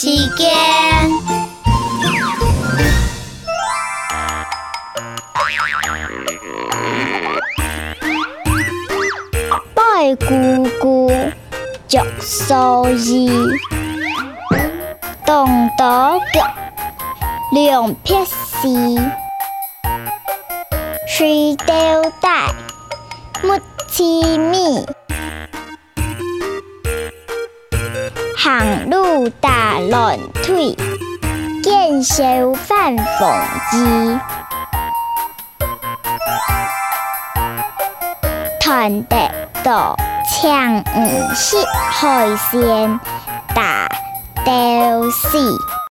时间。拜姑姑，著素衣，動刀剣，量撇屎，水吊帶，沒痴米。行路打乱腿，见笑反讽子。团德到抢五十海鲜大雕市。